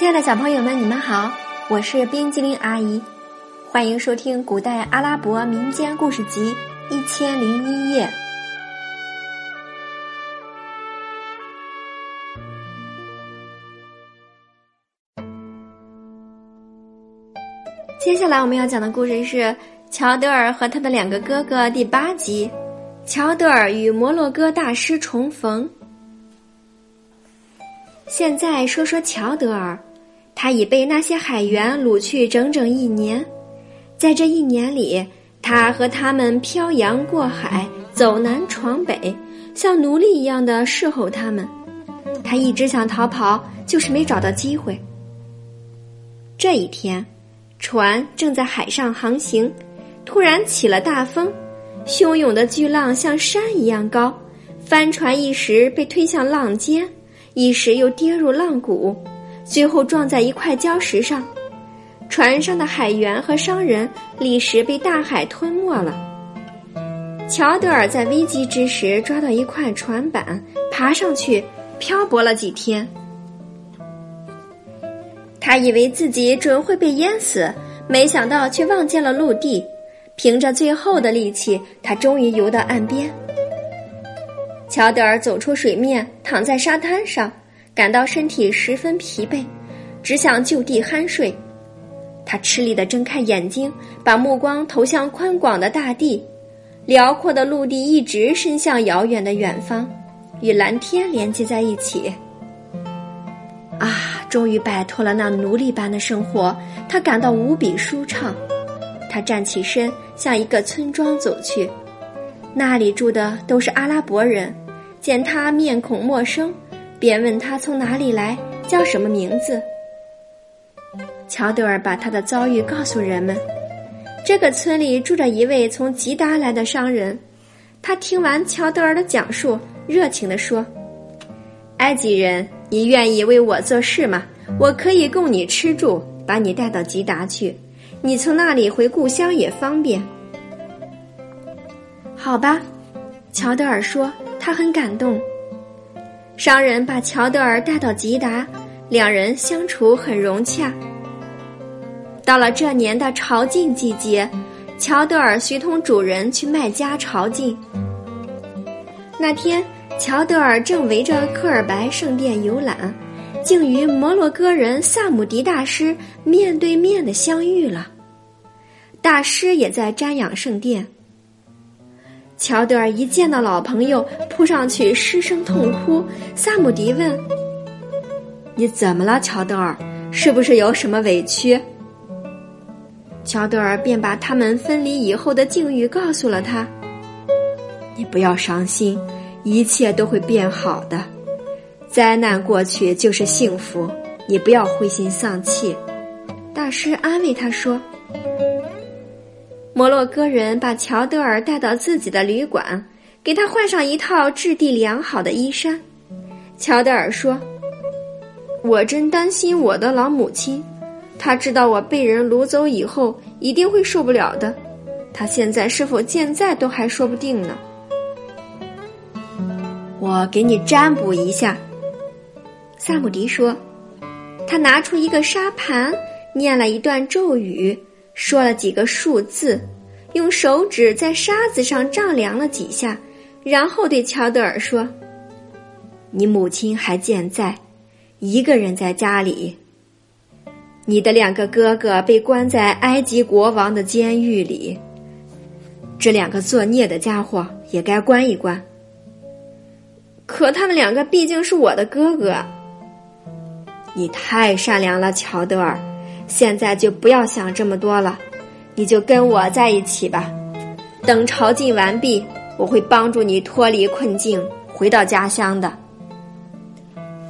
亲爱的小朋友们，你们好，我是冰激凌阿姨，欢迎收听古代阿拉伯民间故事集《一千零一夜》。接下来我们要讲的故事是乔德尔和他的两个哥哥第八集：乔德尔与摩洛哥大师重逢。现在说说乔德尔，他已被那些海员掳去整整一年，在这一年里，他和他们漂洋过海，走南闯北，像奴隶一样的侍候他们。他一直想逃跑，就是没找到机会。这一天，船正在海上航行，突然起了大风，汹涌的巨浪像山一样高，帆船一时被推向浪尖。一时又跌入浪谷，最后撞在一块礁石上。船上的海员和商人立时被大海吞没了。乔德尔在危机之时抓到一块船板，爬上去漂泊了几天。他以为自己准会被淹死，没想到却望见了陆地。凭着最后的力气，他终于游到岸边。乔德尔走出水面，躺在沙滩上，感到身体十分疲惫，只想就地酣睡。他吃力地睁开眼睛，把目光投向宽广的大地，辽阔的陆地一直伸向遥远的远方，与蓝天连接在一起。啊，终于摆脱了那奴隶般的生活，他感到无比舒畅。他站起身，向一个村庄走去。那里住的都是阿拉伯人，见他面孔陌生，便问他从哪里来，叫什么名字。乔德尔把他的遭遇告诉人们。这个村里住着一位从吉达来的商人，他听完乔德尔的讲述，热情地说：“埃及人，你愿意为我做事吗？我可以供你吃住，把你带到吉达去，你从那里回故乡也方便。”好吧，乔德尔说，他很感动。商人把乔德尔带到吉达，两人相处很融洽。到了这年的朝觐季节，乔德尔随同主人去麦加朝觐。那天，乔德尔正围着科尔白圣殿游览，竟与摩洛哥人萨姆迪大师面对面的相遇了。大师也在瞻仰圣殿。乔德尔一见到老朋友，扑上去失声痛哭。萨姆迪问：“你怎么了，乔德尔？是不是有什么委屈？”乔德尔便把他们分离以后的境遇告诉了他。“你不要伤心，一切都会变好的。灾难过去就是幸福，你不要灰心丧气。”大师安慰他说。摩洛哥人把乔德尔带到自己的旅馆，给他换上一套质地良好的衣衫。乔德尔说：“我真担心我的老母亲，她知道我被人掳走以后一定会受不了的。她现在是否健在都还说不定呢。”我给你占卜一下。”萨姆迪说，他拿出一个沙盘，念了一段咒语。说了几个数字，用手指在沙子上丈量了几下，然后对乔德尔说：“你母亲还健在，一个人在家里。你的两个哥哥被关在埃及国王的监狱里，这两个作孽的家伙也该关一关。可他们两个毕竟是我的哥哥。你太善良了，乔德尔。”现在就不要想这么多了，你就跟我在一起吧。等朝觐完毕，我会帮助你脱离困境，回到家乡的。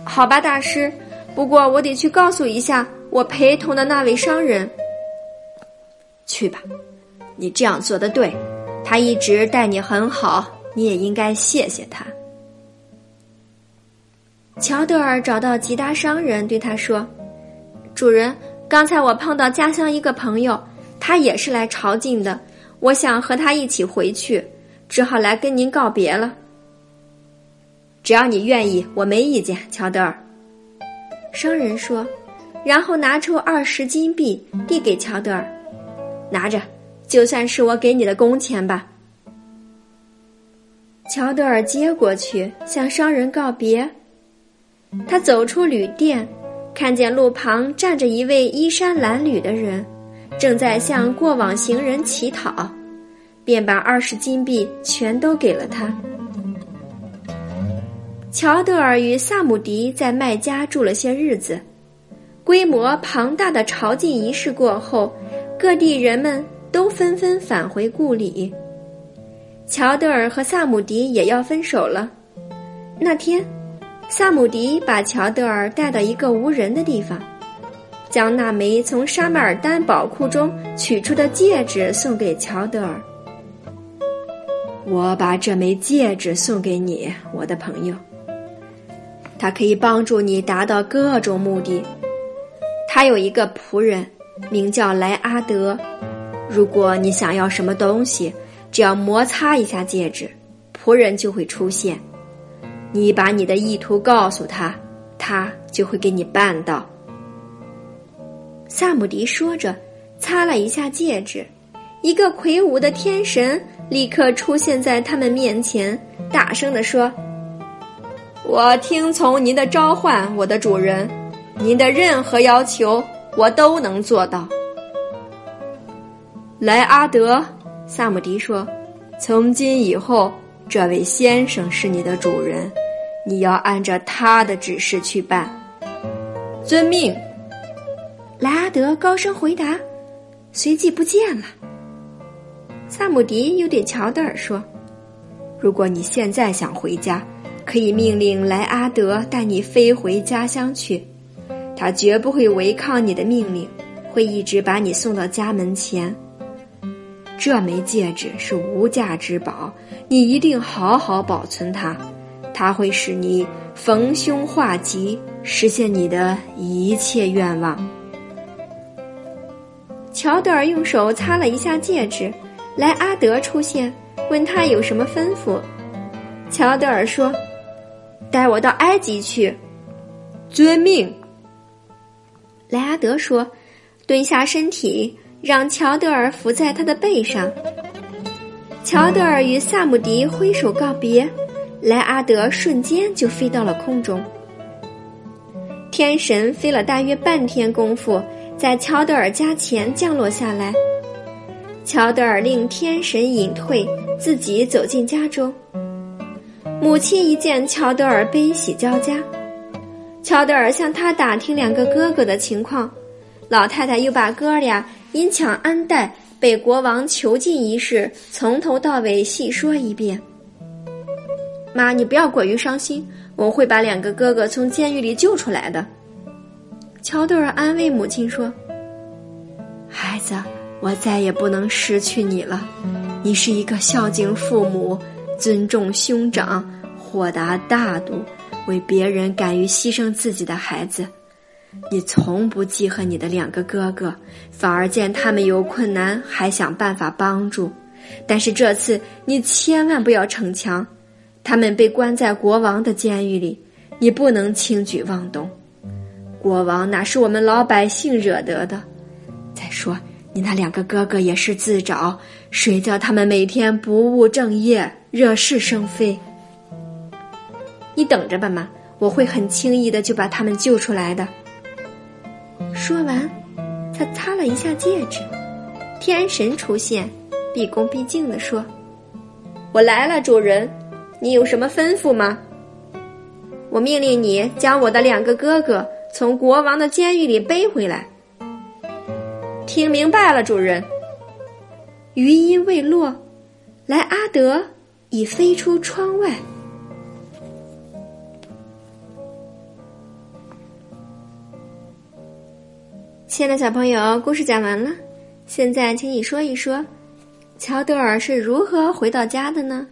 好吧，大师。不过我得去告诉一下我陪同的那位商人。去吧，你这样做的对，他一直待你很好，你也应该谢谢他。乔德尔找到吉达商人，对他说：“主人。”刚才我碰到家乡一个朋友，他也是来朝觐的。我想和他一起回去，只好来跟您告别了。只要你愿意，我没意见。乔德尔，商人说：“然后拿出二十金币递给乔德尔，拿着，就算是我给你的工钱吧。乔德尔接过去，向商人告别。他走出旅店，看见路旁站着一位衣衫褴褛的人，正在向过往行人乞讨，便把二十金币全都给了他。乔德尔与萨姆迪在麦加住了些日子。规模庞大的朝觐仪式过后，各地人们都纷纷返回故里。乔德尔和萨姆迪也要分手了。那天，萨姆迪把乔德尔带到一个无人的地方，将那枚从沙马尔丹宝库中取出的戒指送给乔德尔。我把这枚戒指送给你，我的朋友。它可以帮助你达到各种目的。他有一个仆人，名叫莱阿德。如果你想要什么东西，只要摩擦一下戒指，仆人就会出现。你把你的意图告诉他，他就会给你办到。萨姆迪说着，擦了一下戒指，一个魁梧的天神立刻出现在他们面前，大声地说：“我听从您的召唤，我的主人。”您的任何要求，我都能做到。莱阿德，萨姆迪说：“从今以后，这位先生是你的主人，你要按照他的指示去办。”遵命。莱阿德高声回答，随即不见了。萨姆迪又对乔德尔说：“如果你现在想回家，可以命令莱阿德带你飞回家乡去。”他绝不会违抗你的命令，会一直把你送到家门前。这枚戒指是无价之宝，你一定好好保存它，它会使你逢凶化吉，实现你的一切愿望。乔德尔用手擦了一下戒指，莱阿德出现，问他有什么吩咐。乔德尔说：“带我到埃及去。”遵命。莱阿德说：“蹲下身体，让乔德尔伏在他的背上。”乔德尔与萨姆迪挥手告别，莱阿德瞬间就飞到了空中。天神飞了大约半天功夫，在乔德尔家前降落下来。乔德尔令天神隐退，自己走进家中。母亲一见乔德尔，悲喜交加。乔德尔向他打听两个哥哥的情况，老太太又把哥俩因抢安带被国王囚禁一事从头到尾细说一遍。妈，你不要过于伤心，我会把两个哥哥从监狱里救出来的。乔德尔安慰母亲说：“孩子，我再也不能失去你了。你是一个孝敬父母、尊重兄长、豁达大度。”为别人敢于牺牲自己的孩子，你从不记恨你的两个哥哥，反而见他们有困难还想办法帮助。但是这次你千万不要逞强，他们被关在国王的监狱里，你不能轻举妄动。国王哪是我们老百姓惹得的？再说你那两个哥哥也是自找，谁叫他们每天不务正业，惹是生非？你等着吧，妈，我会很轻易的就把他们救出来的。说完，他擦了一下戒指，天神出现，毕恭毕敬的说：“我来了，主人，你有什么吩咐吗？”我命令你将我的两个哥哥从国王的监狱里背回来。听明白了，主人。余音未落，莱阿德已飞出窗外。亲爱的小朋友，故事讲完了，现在请你说一说，乔德尔是如何回到家的呢？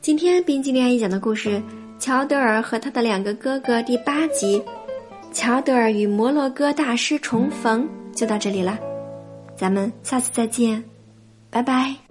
今天冰激凌阿姨讲的故事《乔德尔和他的两个哥哥》第八集，乔德尔与摩洛哥大师重逢就到这里了，咱们下次再见，拜拜。